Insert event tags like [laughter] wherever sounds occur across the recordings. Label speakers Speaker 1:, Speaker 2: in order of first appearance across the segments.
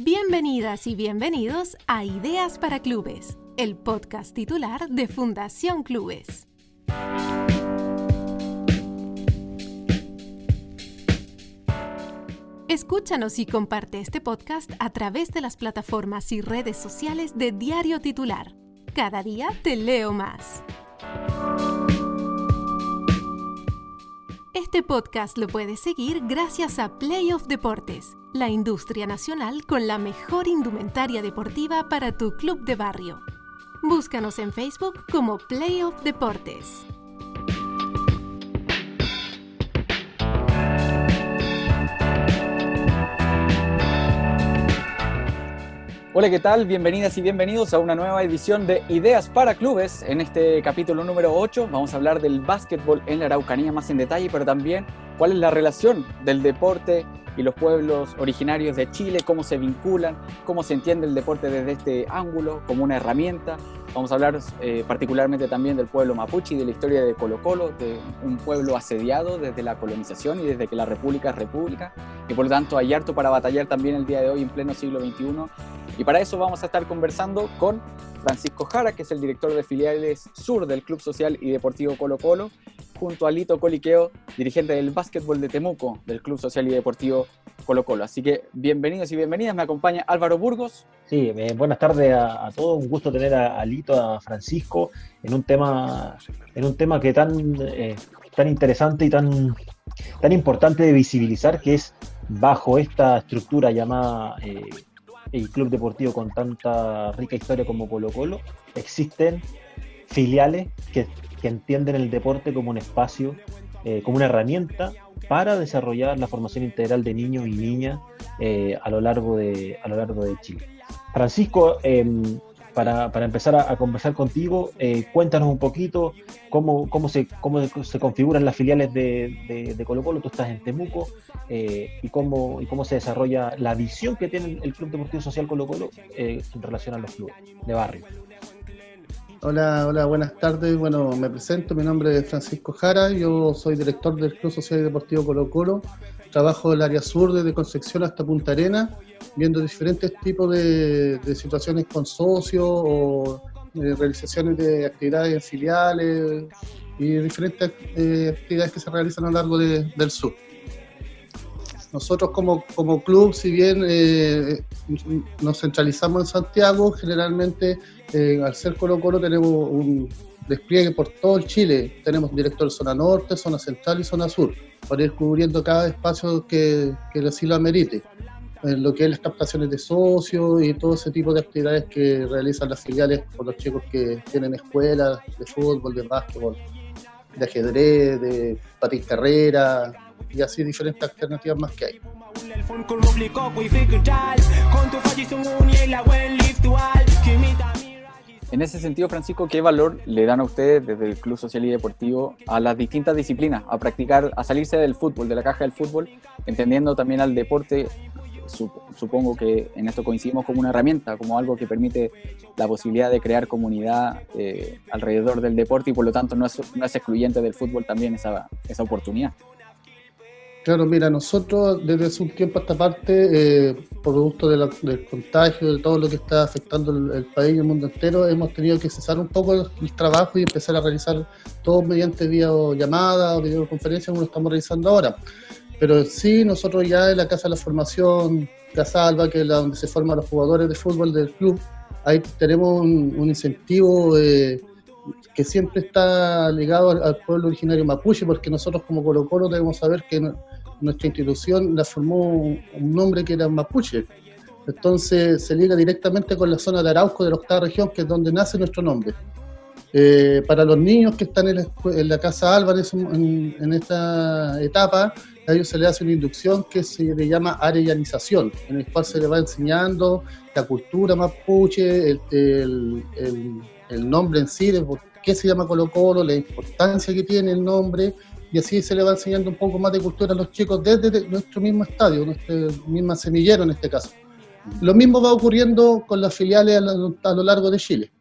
Speaker 1: Bienvenidas y bienvenidos a Ideas para Clubes, el podcast titular de Fundación Clubes. Escúchanos y comparte este podcast a través de las plataformas y redes sociales de Diario Titular. Cada día te leo más. Este podcast lo puedes seguir gracias a Playoff Deportes, la industria nacional con la mejor indumentaria deportiva para tu club de barrio. Búscanos en Facebook como Playoff Deportes.
Speaker 2: Hola, ¿qué tal? Bienvenidas y bienvenidos a una nueva edición de Ideas para Clubes. En este capítulo número 8 vamos a hablar del básquetbol en la Araucanía más en detalle, pero también cuál es la relación del deporte y los pueblos originarios de Chile, cómo se vinculan, cómo se entiende el deporte desde este ángulo como una herramienta. Vamos a hablar eh, particularmente también del pueblo mapuche y de la historia de Colo Colo, de un pueblo asediado desde la colonización y desde que la república es república, y por lo tanto hay harto para batallar también el día de hoy en pleno siglo XXI. Y para eso vamos a estar conversando con Francisco Jara, que es el director de filiales sur del Club Social y Deportivo Colo Colo, junto a Lito Coliqueo, dirigente del básquetbol de Temuco, del Club Social y Deportivo Colo Colo. Así que bienvenidos y bienvenidas, me acompaña Álvaro Burgos.
Speaker 3: Sí, eh, buenas tardes a, todos, un gusto tener a, Lito, a Francisco, en un tema, en un tema que tan, eh, tan interesante y tan, tan importante de visibilizar, que es bajo esta estructura llamada eh, el club deportivo con tanta rica historia como Colo Colo, existen filiales que, entienden el deporte como un espacio, eh, como una herramienta para desarrollar la formación integral de niños y niñas eh, a, lo largo de, a lo largo de Chile. Francisco, em, para, empezar a, conversar contigo, eh, cuéntanos un poquito cómo, cómo, se, cómo se configuran las filiales de, de, Colo Colo, tú estás en Temuco, y, cómo, y cómo se desarrolla la visión que tiene el Club Deportivo Social Colo Colo en relación a los clubes de barrio.
Speaker 4: Hola, hola, buenas tardes. Bueno, me presento, mi nombre es Francisco Jara, yo soy director del Club Social y Deportivo Colo Colo. Trabajo en el área sur desde Concepción hasta Punta Arena, viendo diferentes tipos de, situaciones con socios o eh, realizaciones de actividades filiales y diferentes eh, actividades que se realizan a lo largo del sur. Nosotros como, como club, si bien eh, nos centralizamos en Santiago, generalmente eh, al ser Colo Colo tenemos un despliegue por todo el Chile. Tenemos director zona norte, zona central y zona sur, para ir cubriendo cada espacio que, que así lo amerite. En lo que es las captaciones de socios y todo ese tipo de actividades que realizan las filiales por los chicos que tienen escuelas de fútbol, de básquetbol, de ajedrez, de patín carrera, y así diferentes alternativas más que hay.
Speaker 2: En ese sentido, Francisco, ¿qué valor le dan a ustedes desde el Club Social y Deportivo a las distintas disciplinas, a practicar, a salirse del fútbol, de la caja del fútbol, entendiendo también al deporte? Supongo que en esto coincidimos como una herramienta, como algo que permite la posibilidad de crear comunidad eh, alrededor del deporte y por lo tanto no es, no es excluyente del fútbol también esa, esa oportunidad.
Speaker 4: Claro, mira, nosotros desde hace un tiempo a esta parte, eh, producto de del contagio, de todo lo que está afectando el, país y el mundo entero, hemos tenido que cesar un poco el, trabajo y empezar a realizar todo mediante videollamada o videoconferencia como lo estamos realizando ahora. Pero sí, nosotros ya en la Casa de la Formación, Casalva, que es la donde se forman los jugadores de fútbol del club, ahí tenemos un, incentivo eh, que siempre está ligado al, pueblo originario mapuche, porque nosotros como Colo Colo debemos saber que nuestra institución la formó un nombre que era mapuche. Entonces se liga directamente con la zona de Arauco de la octava región, que es donde nace nuestro nombre. Eh, para los niños que están en la, Casa Álvarez en, esta etapa, a ellos se les hace una inducción que se le llama arellanización, en el cual se les va enseñando la cultura mapuche, el, nombre en sí, de por qué se llama Colo Colo, la importancia que tiene el nombre, y así se le va enseñando un poco más de cultura a los chicos desde nuestro mismo estadio, nuestro mismo semillero en este caso. Lo mismo va ocurriendo con las filiales a lo, largo de Chile,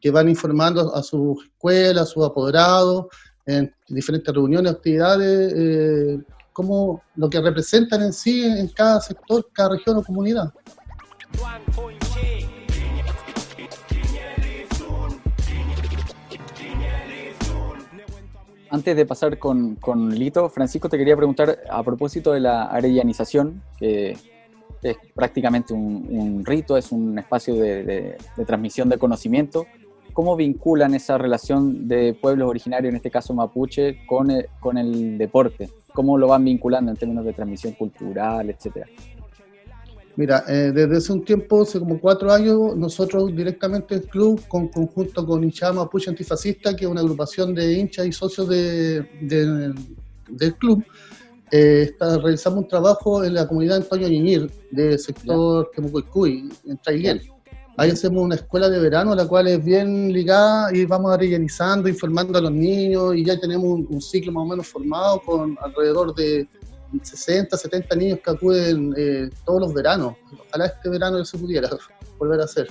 Speaker 4: que van informando a sus escuelas, a sus apoderados, en diferentes reuniones, actividades, eh, como lo que representan en sí en cada sector, cada región o comunidad.
Speaker 2: Antes de pasar con, Lito, Francisco, te quería preguntar a propósito de la arellanización, que es prácticamente un, rito, es un espacio de, transmisión de conocimiento. ¿Cómo vinculan esa relación de pueblos originarios, en este caso mapuche, con con el deporte? ¿Cómo lo van vinculando en términos de transmisión cultural, etcétera?
Speaker 4: Mira, eh, desde hace un tiempo, hace como cuatro años, nosotros directamente el club, con conjunto con Hinchada Mapuche Antifascista, que es una agrupación de hinchas y socios de, del club, eh, está, realizamos un trabajo en la comunidad Antonio Ñiñir, del sector Temucoicuy, en Traiguel. Ahí hacemos una escuela de verano, la cual es bien ligada y vamos rellenizando, informando a los niños y ya tenemos un, un ciclo más o menos formado con alrededor de 60, 70 niños que acuden eh, todos los veranos. Ojalá este verano se pudiera [laughs] volver a hacer.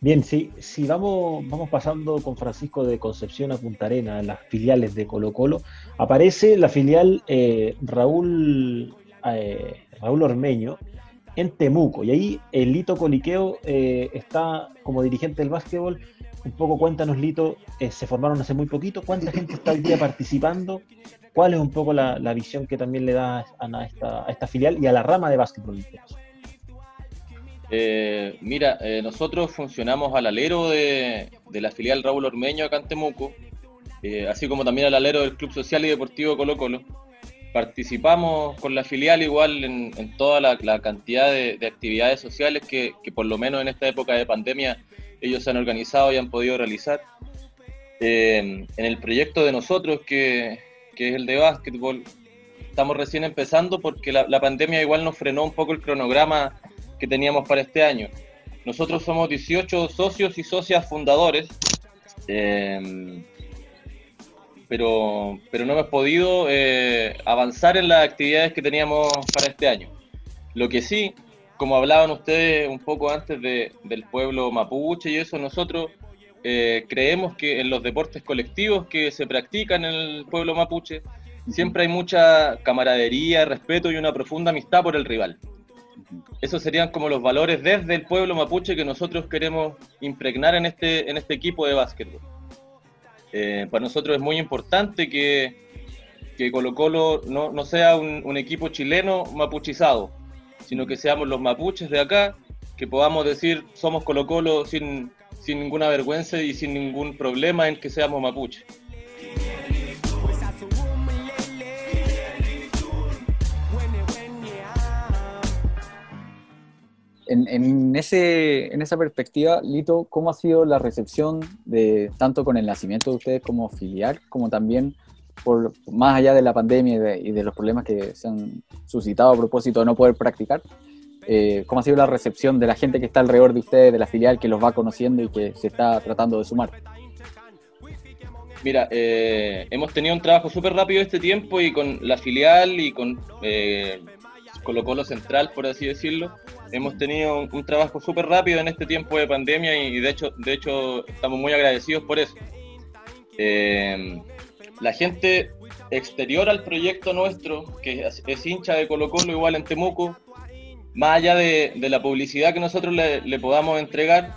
Speaker 3: Bien, si, si vamos, vamos pasando con Francisco de Concepción a Punta Arena, las filiales de Colo Colo, aparece la filial eh, Raúl, eh, Raúl Ormeño en Temuco, y ahí el Lito Coliqueo está como dirigente del básquetbol. Un poco cuéntanos, Lito, se formaron hace muy poquito, ¿cuánta gente está hoy día participando ¿Cuál es un poco la, visión que también le da a esta, esta, filial y a la rama de básquetbol?
Speaker 5: Eh, mira, eh, nosotros funcionamos al alero de, la filial Raúl Ormeño acá en eh, así como también al alero del Club Social y Deportivo Colo Colo. Participamos con la filial igual en, toda la, cantidad de, actividades sociales que, por lo menos en esta época de pandemia ellos se han organizado y han podido realizar. en el proyecto de nosotros que, que es el de básquetbol. Estamos recién empezando porque la, pandemia igual nos frenó un poco el cronograma que teníamos para este año. Nosotros somos 18 socios y socias fundadores, em, pero, pero no hemos podido eh, avanzar en las actividades que teníamos para este año. Lo que sí, como hablaban ustedes un poco antes de, del pueblo mapuche y eso, nosotros eh, creemos que en los deportes colectivos que se practican en el pueblo mapuche siempre hay mucha camaradería, respeto y una profunda amistad por el rival. Esos serían como los valores desde el pueblo mapuche que nosotros queremos impregnar en este, en este equipo de básquetbol. Eh, para nosotros es muy importante que, que Colo Colo no, no sea un, un, equipo chileno mapuchizado, sino que seamos los mapuches de acá, que podamos decir somos Colo Colo sin, sin ninguna vergüenza y sin ningún problema en que seamos mapuche.
Speaker 2: En, ese, en esa perspectiva, Lito, ¿cómo ha sido la recepción de tanto con el nacimiento de ustedes como filial, como también por más allá de la pandemia y de, y de los problemas que se han suscitado a propósito de no poder practicar? Eh, cómo ha sido la recepción de la gente que está alrededor de ustedes, de la filial, que los va conociendo y que se está tratando de sumar.
Speaker 5: Mira, eh, hemos tenido un trabajo súper rápido este tiempo y con la filial y con eh, Colo Colo Central, por así decirlo, hemos tenido un, trabajo súper rápido en este tiempo de pandemia y, de, hecho, de hecho estamos muy agradecidos por eso. Eh, la gente exterior al proyecto nuestro, que es, hincha de Colo Colo igual en Temuco, más allá de, la publicidad que nosotros le, podamos entregar,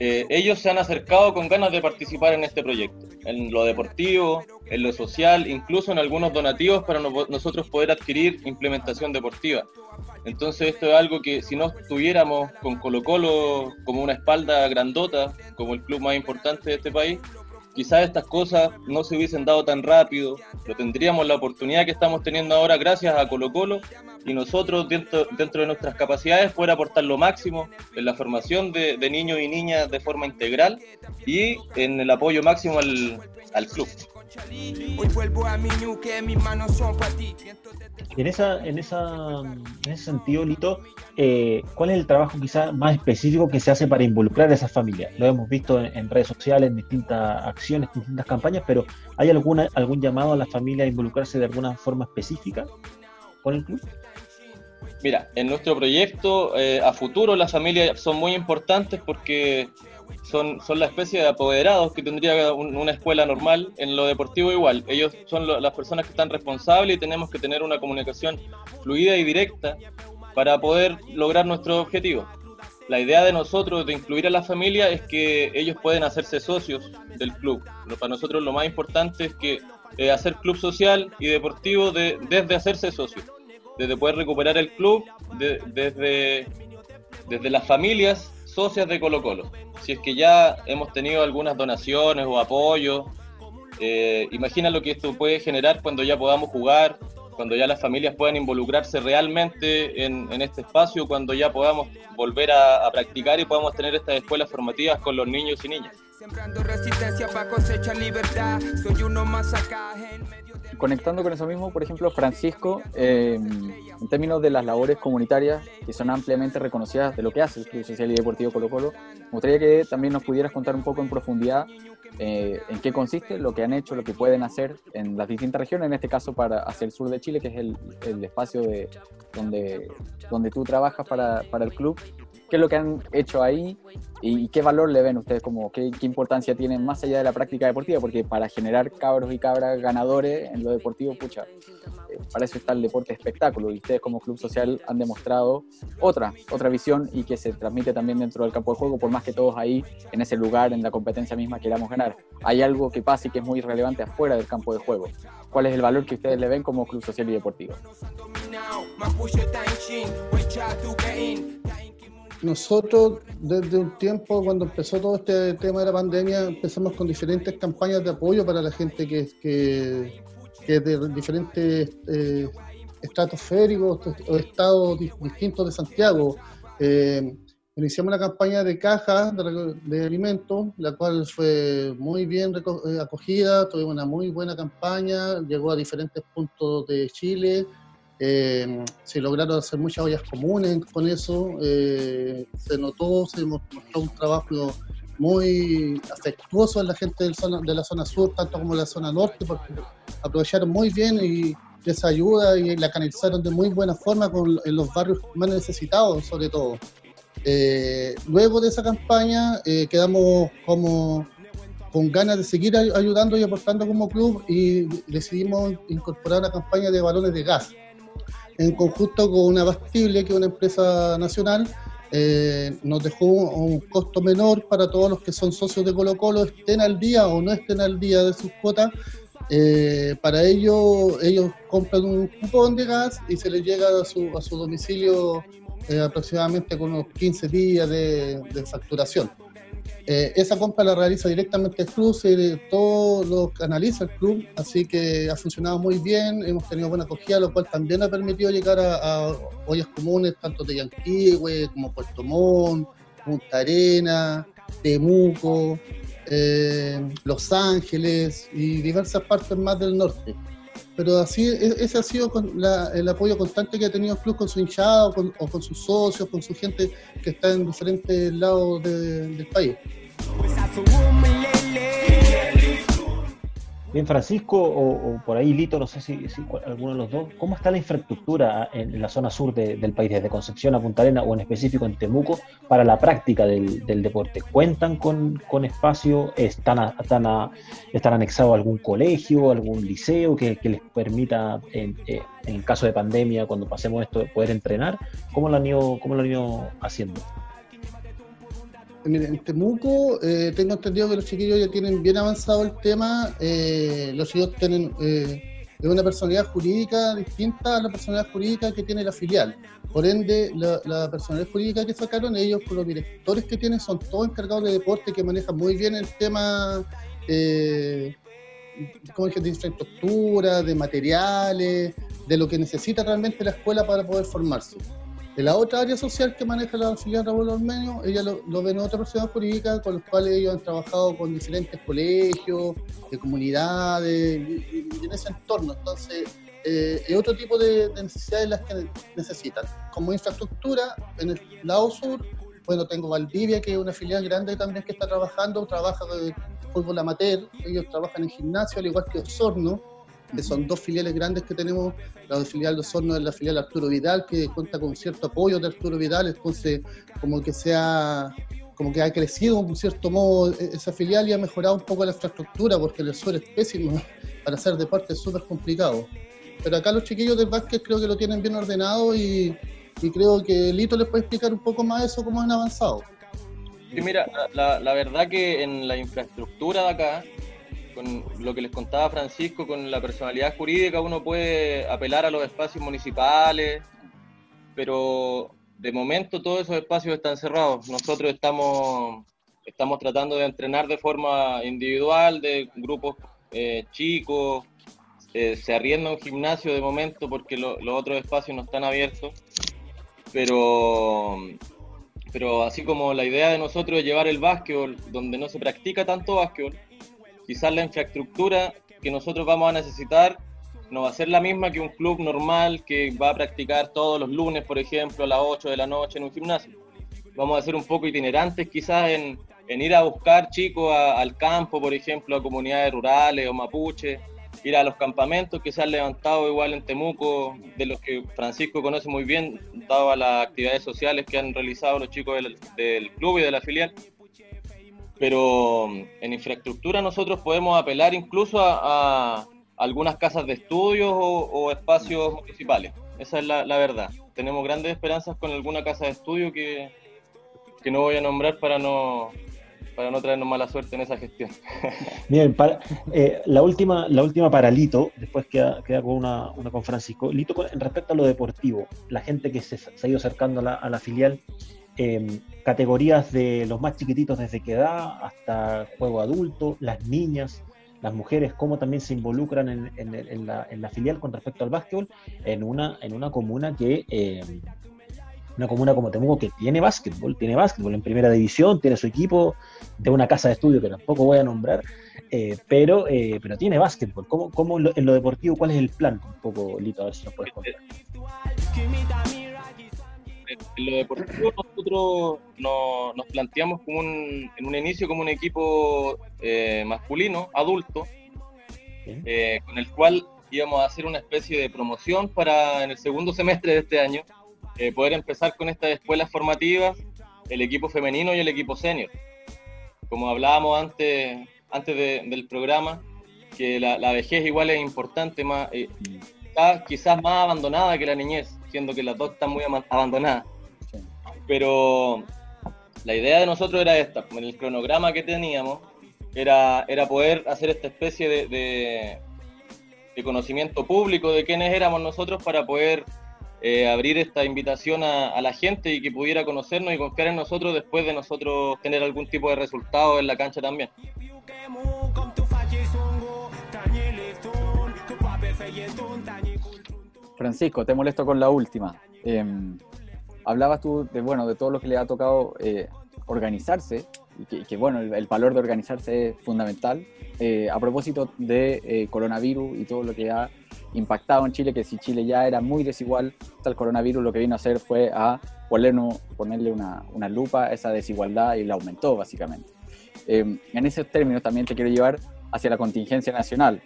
Speaker 5: eh, ellos se han acercado con ganas de participar en este proyecto, en lo deportivo, en lo social, incluso en algunos donativos para nosotros poder adquirir implementación deportiva. Entonces esto es algo que si no estuviéramos con Colo Colo como una espalda grandota, como el club más importante de este país, quizás estas cosas no se hubiesen dado tan rápido, pero tendríamos la oportunidad que estamos teniendo ahora gracias a Colo Colo y nosotros dentro, dentro de nuestras capacidades poder aportar lo máximo en la formación de, niños y niñas de forma integral y en el apoyo máximo al, al club.
Speaker 3: En, esa, en, esa, en ese sentido, Lito, eh, ¿cuál es el trabajo quizás más específico que se hace para involucrar a esas familias? Lo hemos visto en, redes sociales, en distintas acciones, en distintas campañas, pero ¿hay alguna, algún llamado a la familia a involucrarse de alguna forma específica con el club?
Speaker 5: Mira, en nuestro proyecto eh, a futuro las familias son muy importantes porque son, son la especie de apoderados que tendría una escuela normal, en lo deportivo igual. Ellos son las personas que están responsables y tenemos que tener una comunicación fluida y directa para poder lograr nuestro objetivo. La idea de nosotros de incluir a la familia es que ellos pueden hacerse socios del club. Para nosotros lo más importante es que eh, hacer club social y deportivo desde hacerse socio, desde poder recuperar el club, desde, desde las familias socias de Colo Colo. Si es que ya hemos tenido algunas donaciones o apoyos, eh, imagina lo que esto puede generar cuando ya podamos jugar, cuando ya las familias puedan involucrarse realmente en, este espacio, cuando ya podamos volver a, practicar y podamos tener estas escuelas formativas con los niños y niñas.
Speaker 2: Conectando con eso mismo, por ejemplo, Francisco, eh, en términos de las labores comunitarias que son ampliamente reconocidas de lo que hace el Club Social y Deportivo Colo Colo, me gustaría que también nos pudieras contar un poco en profundidad eh, en qué consiste, lo que han hecho, lo que pueden hacer en las distintas regiones, en este caso para hacia el sur de Chile, que es el, el espacio de, donde, donde tú trabajas para, para el club, qué es lo que han hecho ahí y qué valor le ven ustedes, como qué, qué, importancia tienen más allá de la práctica deportiva, porque para generar cabros y cabras ganadores en lo deportivo, pucha, eh, para eso está el deporte espectáculo y ustedes como club social han demostrado otra, otra visión y que se transmite también dentro del campo de juego, por más que todos ahí, en ese lugar, en la competencia misma queramos ganar. Hay algo que pasa y que es muy relevante afuera del campo de juego. ¿Cuál es el valor que ustedes le ven como club social y deportivo?
Speaker 4: Nosotros desde un tiempo, cuando empezó todo este tema de la pandemia, empezamos con diferentes campañas de apoyo para la gente que, que, que de diferentes eh, estratosféricos o estados distintos de Santiago. Eh, iniciamos una campaña de cajas de, de, alimentos, la cual fue muy bien eh, acogida, tuvimos una muy buena campaña, llegó a diferentes puntos de Chile, eh, se lograron hacer muchas ollas comunes con eso, eh, se notó, se mostró un trabajo muy afectuoso en la gente del zona, de la zona sur, tanto como la zona norte, porque aprovecharon muy bien y esa ayuda y la canalizaron de muy buena forma con, en los barrios más necesitados, sobre todo. Eh, luego de esa campaña quedamos como con ganas de seguir ayudando y aportando como club y decidimos incorporar una campaña de balones de gas en conjunto con una Bastible, que es una empresa nacional, eh, nos dejó un, costo menor para todos los que son socios de Colo Colo, estén al día o no estén al día de sus cuotas. Eh, para ello, ellos compran un cupón de gas y se les llega a su, a su domicilio eh, aproximadamente con unos 15 días de facturación. Eh, esa compra la realiza directamente el club, todo lo canaliza el club, así que ha funcionado muy bien, hemos tenido buena acogida, lo cual también ha permitido llegar a, ollas comunes, tanto de Yanquihue como Puerto Montt, Punta Arena, Temuco, eh, Los Ángeles y diversas partes más del norte pero así e, ese ha sido el apoyo constante que ha tenido club con su hinchada o con, sus socios, con su gente que está en diferentes lados del país.
Speaker 3: Bien, Francisco, o, por ahí Lito, no sé si, alguno de los dos, ¿cómo está la infraestructura en, la zona sur del país, desde Concepción a Punta Arena o en específico en Temuco, para la práctica del, deporte? ¿Cuentan con, espacio? ¿Están, están, ¿Están anexados a algún colegio, algún liceo que, les permita, en, eh, en, caso de pandemia, cuando pasemos esto, poder entrenar? ¿Cómo lo han ido, cómo lo han ido haciendo?
Speaker 4: En Temuco eh, tengo entendido que los chiquillos ya tienen bien avanzado el tema. Eh, los chiquillos tienen eh, una personalidad jurídica distinta a la personalidad jurídica que tiene la filial. Por ende, la, personalidad jurídica que sacaron ellos, con los directores que tienen, son todos encargados de deporte que manejan muy bien el tema eh, de infraestructura, de materiales, de lo que necesita realmente la escuela para poder formarse. De la otra área social que maneja la filial Raúl Ormeño, ella lo, lo ven otra persona jurídica con los cuales ellos han trabajado con diferentes colegios, de comunidades, en ese entorno. Entonces, eh, es otro tipo de, necesidades las que necesitan. Como infraestructura, en el lado sur, bueno, tengo Valdivia, que es una filial grande también que está trabajando, trabaja de fútbol amateur, ellos trabajan en gimnasio, al igual que Osorno, que son dos filiales grandes que tenemos. La filial de Osorno es la filial Arturo Vidal, que cuenta con cierto apoyo de Arturo Vidal, entonces como que se ha, como que ha crecido en cierto modo e-, esa filial y ha mejorado un poco la infraestructura, porque el suelo es pésimo, [laughs] para hacer deporte es súper complicado. Pero acá los chiquillos del básquet creo que lo tienen bien ordenado y, y creo que Lito les puede explicar un poco más eso, cómo han avanzado.
Speaker 5: Sí, mira, la, la verdad que en la infraestructura de acá, con lo que les contaba Francisco, con la personalidad jurídica uno puede apelar a los espacios municipales, pero de momento todos esos espacios están cerrados. Nosotros estamos, estamos tratando de entrenar de forma individual, de grupos eh, chicos, eh, se arrienda un gimnasio de momento porque los otros espacios no están abiertos, pero, pero así como la idea de nosotros es llevar el básquetbol donde no se practica tanto básquetbol, quizás la infraestructura que nosotros vamos a necesitar no va a ser la misma que un club normal que va a practicar todos los lunes, por ejemplo, a las 8 de la noche en un gimnasio. Vamos a ser un poco itinerantes quizás en, ir a buscar chicos al campo, por ejemplo, a comunidades rurales o mapuche, ir a los campamentos que se han levantado igual en Temuco, de los que Francisco conoce muy bien, dado las actividades sociales que han realizado los chicos del, club y de la filial. Pero en infraestructura nosotros podemos apelar incluso a, algunas casas de estudios o, espacios municipales. Esa es la, verdad. Tenemos grandes esperanzas con alguna casa de estudio que, que no voy a nombrar para no, para no traernos mala suerte en esa gestión. [laughs]
Speaker 3: Bien, para, eh, la, última, la última para Lito, después queda, queda con una, una, con Francisco. Lito, en respecto a lo deportivo, la gente que se, ha ido acercando a la, filial, em, categorías de los más chiquititos desde qué edad hasta juego adulto, las niñas, las mujeres, cómo también se involucran en, en, la, en la, filial con respecto al básquetbol en una, en una comuna que em, una comuna como Temuco que tiene básquetbol, tiene básquetbol en primera división, tiene su equipo de una casa de estudio que tampoco voy a nombrar, eh, pero, eh, pero tiene básquetbol. ¿Cómo, cómo en, lo, deportivo, cuál es el plan? Un poco, Lito, a ver si nos puedes contar.
Speaker 5: En lo deportivo nosotros nos, planteamos como un, en un inicio como un equipo eh, masculino, adulto, con el cual íbamos a hacer una especie de promoción para en el segundo semestre de este año eh, poder empezar con estas escuelas formativas, el equipo femenino y el equipo senior. Como hablábamos antes, antes del programa, que la, vejez igual es importante, más, eh, está quizás más abandonada que la niñez, siendo que las dos están muy abandonadas. Pero la idea de nosotros era esta, en el cronograma que teníamos, era, era poder hacer esta especie de, de, de conocimiento público de quiénes éramos nosotros para poder eh, abrir esta invitación a, la gente y que pudiera conocernos y confiar en nosotros después de nosotros tener algún tipo de resultado en la cancha también.
Speaker 2: Francisco, te molesto con la última. Em, hablabas tú de, bueno, de todo lo que le ha tocado eh, organizarse y que, bueno, el, valor de organizarse es fundamental. Eh, a propósito de coronavirus y todo lo que ha impactado en Chile, que si Chile ya era muy desigual, el coronavirus lo que vino a hacer fue a ponerle una, una lupa a esa desigualdad y la aumentó básicamente. Em, en esos términos también te quiero llevar hacia la contingencia nacional.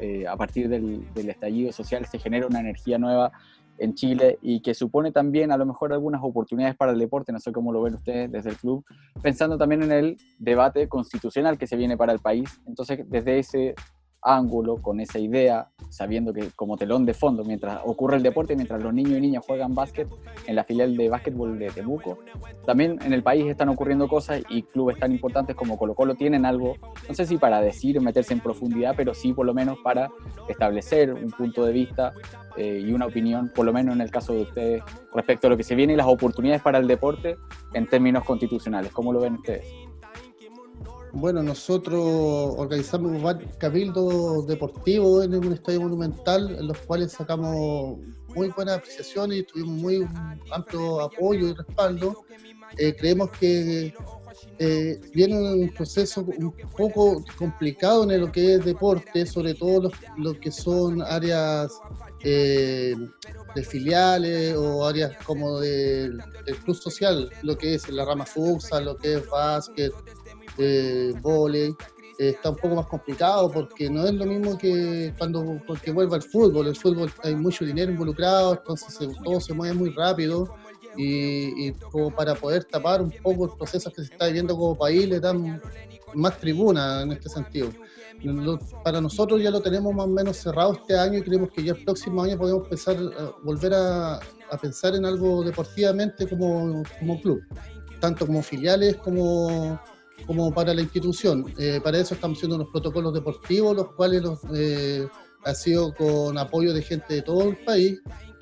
Speaker 2: Eh, a partir del, del, estallido social se genera una energía nueva en Chile y que supone también a lo mejor algunas oportunidades para el deporte, no sé cómo lo ven ustedes desde el club, pensando también en el debate constitucional que se viene para el país. Entonces, desde ese ángulo, con esa idea, sabiendo que como telón de fondo, mientras ocurre el deporte, mientras los niños y niñas juegan básquet en la filial de básquetbol de Temuco, también en el país están ocurriendo cosas y clubes tan importantes como Colo Colo tienen algo, no sé si para decir, meterse en profundidad, pero sí por lo menos para establecer un punto de vista eh, y una opinión, por lo menos en el caso de ustedes, respecto a lo que se viene y las oportunidades para el deporte en términos constitucionales. ¿Cómo lo ven ustedes?
Speaker 4: Bueno, nosotros organizamos cabildos deportivos en un estadio monumental, en los cuales sacamos muy buenas apreciaciones y tuvimos muy amplio apoyo y respaldo. Eh, creemos que eh, viene un proceso un poco complicado en lo que es deporte, sobre todo lo, que son áreas eh, de filiales o áreas como del club social, lo que es la rama futsal, lo que es básquet, eh, volei, está un poco más complicado porque no es lo mismo que cuando porque vuelva el fútbol. El fútbol hay mucho dinero involucrado, entonces todo se mueve muy rápido y, como para poder tapar un poco el proceso que se está viviendo como país le dan más tribuna en este sentido. para nosotros ya lo tenemos más o menos cerrado este año y creemos que ya el próximo año podemos empezar a volver a, a pensar en algo deportivamente como, como club, tanto como filiales como, como para la institución. Eh, para eso estamos haciendo unos protocolos deportivos, los cuales los, eh, ha sido con apoyo de gente de todo el país.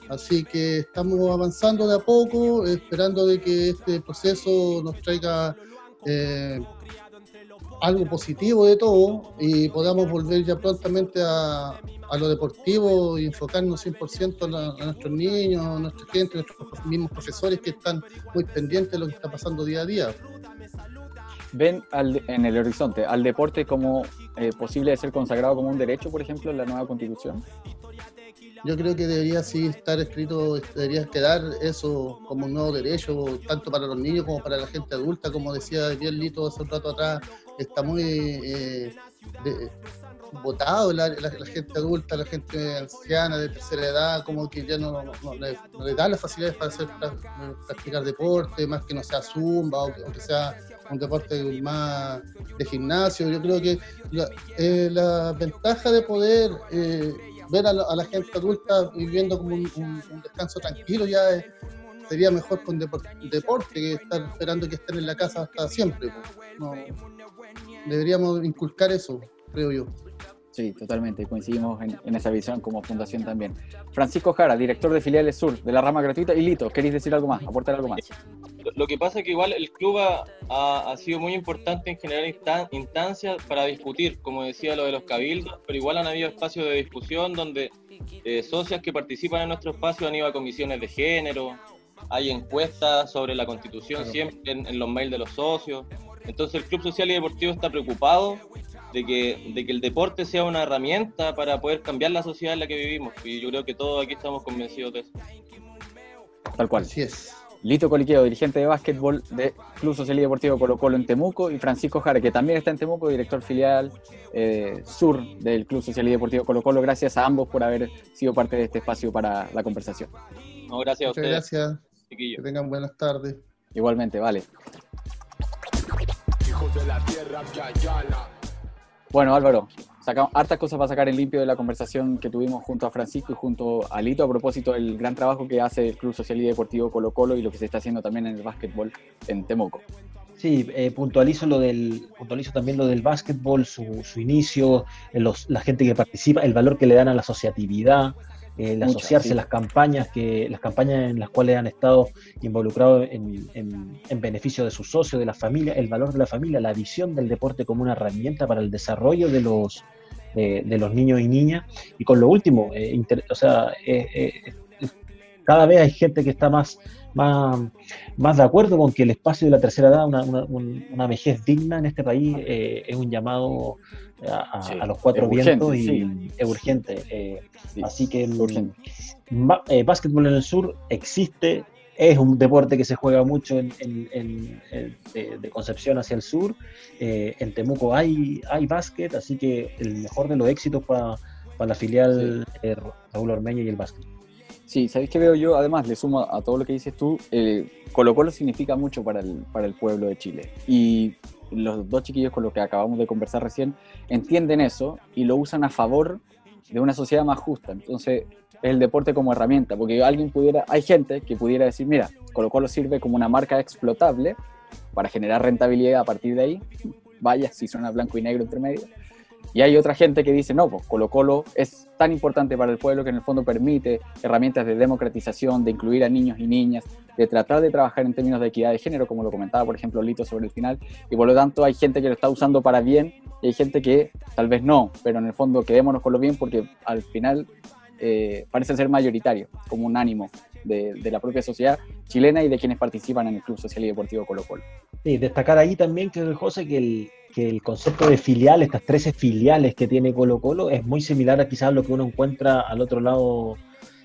Speaker 4: Así que estamos avanzando de a poco, esperando de que este proceso nos traiga eh, algo positivo de todo y podamos volver ya prontamente a, lo deportivo y enfocarnos 100% a, a, nuestros niños, a nuestra gente, a nuestros mismos profesores que están muy pendientes de lo que está pasando día a día.
Speaker 2: ¿Ven en el horizonte al deporte como eh, posible de ser consagrado como un derecho, por ejemplo, en la nueva constitución?
Speaker 4: Yo creo que debería sí estar escrito, debería quedar eso como un nuevo derecho, tanto para los niños como para la gente adulta, como decía bien Lito hace un rato atrás, está muy eh, votado la, gente adulta, la gente anciana de tercera edad, como que ya no, le, da las facilidades para hacer practicar deporte, más que no sea zumba o que, sea un deporte más de gimnasio. Yo creo que la, ventaja de poder eh, ver a la, gente adulta viviendo como un, descanso tranquilo ya sería mejor con deporte, que estar esperando que estén en la casa hasta siempre. deberíamos inculcar eso, creo yo.
Speaker 2: Sí, totalmente, coincidimos en, esa visión como fundación también. Francisco Jara, director de Filiales Sur, de la rama gratuita. Y Lito, ¿queréis decir algo más? ¿Aportar algo más?
Speaker 5: Lo que pasa es que igual el club ha, sido muy importante en generar instancias para discutir, como decía lo de los cabildos, pero igual han habido espacios de discusión donde eh, socias que participan en nuestro espacio han ido a comisiones de género, hay encuestas sobre la constitución siempre en los mails de los socios. Entonces el Club Social y Deportivo está preocupado de que, de que el deporte sea una herramienta para poder cambiar la sociedad en la que vivimos. Y yo creo que todos aquí estamos convencidos de eso.
Speaker 2: Tal cual.
Speaker 4: Así es.
Speaker 2: Lito Coliqueo, dirigente de básquetbol de Club Social y Deportivo Colo Colo en Temuco, y Francisco Jara, que también está en Temuco, director filial eh, sur del Club Social y Deportivo Colo Colo. Gracias a ambos por haber sido parte de este espacio para la conversación.
Speaker 5: No, gracias a ustedes.
Speaker 4: Gracias. Que tengan buenas tardes.
Speaker 2: Igualmente, vale. Bueno, Álvaro, sacamos hartas cosas para sacar en limpio de la conversación que tuvimos junto a Francisco y junto a Lito a propósito del gran trabajo que hace el Club Social y Deportivo Colo Colo y lo que se está haciendo también en el básquetbol en Temuco.
Speaker 3: Sí, eh, puntualizo lo del, puntualizo también lo del básquetbol, su, inicio, los, la gente que participa, el valor que le dan a la asociatividad, el asociarse las campañas que las campañas en las cuales han estado involucrados en, en, beneficio de sus socios, de la familia, el valor de la familia, la visión del deporte como una herramienta para el desarrollo de los de los niños y niñas. Y con lo último, eh, o sea, eh, eh, cada vez hay gente que está más, más, más de acuerdo con que el espacio de la tercera edad, una, una, vejez digna en este país, eh, es un llamado a, los cuatro vientos y es urgente. Eh, así que el eh, básquetbol en el sur existe, es un deporte que se juega mucho en, de, Concepción hacia el sur. en Temuco hay, hay básquet, así que el mejor de los éxitos para, para la filial Raúl Ormeño y el básquet.
Speaker 2: Sí, ¿sabéis qué veo yo? Además, le sumo a todo lo que dices tú, eh, Colo Colo significa mucho para el, para el pueblo de Chile. Y los dos chiquillos con los que acabamos de conversar recién entienden eso y lo usan a favor de una sociedad más justa. Entonces, es el deporte como herramienta, porque alguien pudiera, hay gente que pudiera decir, mira, Colo Colo sirve como una marca explotable para generar rentabilidad a partir de ahí. Vaya, si suena blanco y negro entre medio y hay otra gente que dice, no, pues Colo Colo es tan importante para el pueblo que en el fondo permite herramientas de democratización, de incluir a niños y niñas, de tratar de trabajar en términos de equidad de género, como lo comentaba, por ejemplo, Lito sobre el final. Y por lo tanto hay gente que lo está usando para bien y hay gente que tal vez no, pero en el fondo quedémonos con lo bien porque al final eh, parece ser mayoritario, como un ánimo de, la propia sociedad chilena y de quienes participan en el Club Social y Deportivo Colo Colo.
Speaker 3: Sí, destacar ahí también que José que el, que el concepto de filial, estas 13 filiales que tiene Colo Colo, es muy similar a quizás lo que uno encuentra al otro lado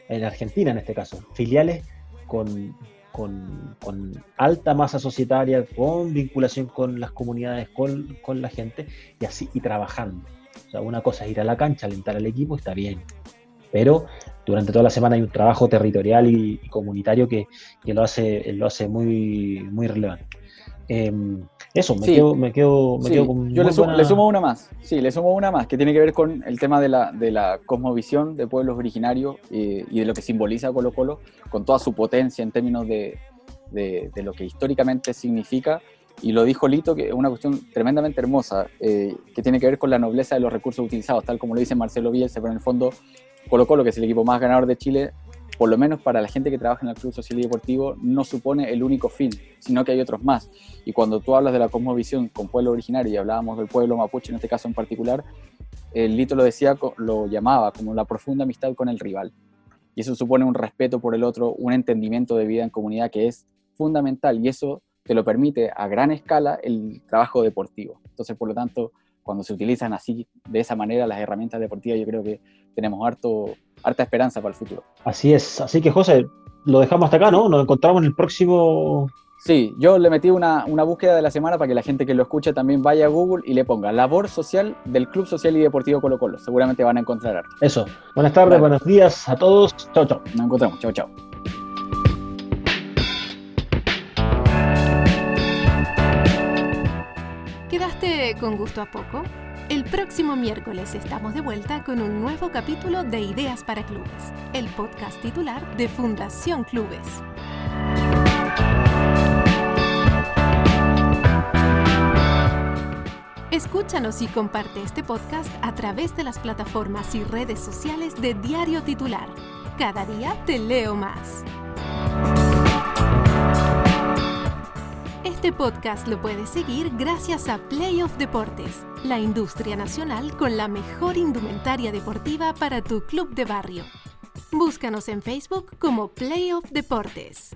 Speaker 3: en Argentina en este caso. Filiales con, con, alta masa societaria, con vinculación con las comunidades, con, con, la gente, y así, y trabajando. O sea, una cosa es ir a la cancha, alentar al equipo, está bien. Pero durante toda la semana hay un trabajo territorial y, comunitario que, que, lo hace, lo hace muy, muy relevante. Em, Eso, me quedo, me quedo, me quedo
Speaker 2: con. Yo le sumo, una más. Sí, le sumo una más, que tiene que ver con el tema de la, de la cosmovisión de pueblos originarios eh, y de lo que simboliza Colo Colo, con toda su potencia en términos de, de, lo que históricamente significa. Y lo dijo Lito, que es una cuestión tremendamente hermosa, eh, que tiene que ver con la nobleza de los recursos utilizados, tal como lo dice Marcelo Bielsa, pero en el fondo Colo Colo, que es el equipo más ganador de Chile, por lo menos para la gente que trabaja en el Club Social y Deportivo, no supone el único fin, sino que hay otros más. Y cuando tú hablas de la cosmovisión con pueblo originario, y hablábamos del pueblo mapuche en este caso en particular, el Lito lo decía, lo llamaba como la profunda amistad con el rival. Y eso supone un respeto por el otro, un entendimiento de vida en comunidad que es fundamental y eso te lo permite a gran escala el trabajo deportivo. Entonces, por lo tanto, cuando se utilizan así, de esa manera, las herramientas deportivas, yo creo que tenemos harto, harta esperanza para el futuro.
Speaker 3: Así es, así que José, lo dejamos hasta acá, ¿no? Nos encontramos en el próximo...
Speaker 2: Sí, yo le metí una, una búsqueda de la semana para que la gente que lo escuche también vaya a Google y le ponga labor social del Club Social y Deportivo Colo Colo. Seguramente van a encontrar harto.
Speaker 3: Eso. Buenas tardes, buenos días a todos. Chao, chao.
Speaker 2: Nos encontramos. Chao, chao.
Speaker 1: ¿Quedaste con gusto a poco? El próximo miércoles estamos de vuelta con un nuevo capítulo de Ideas para Clubes, el podcast titular de Fundación Clubes. Escúchanos y comparte este podcast a través de las plataformas y redes sociales de Diario Titular. Cada día te leo más. Este podcast lo puedes seguir gracias a Playoff Deportes, la industria nacional con la mejor indumentaria deportiva para tu club de barrio. Búscanos en Facebook como Playoff Deportes.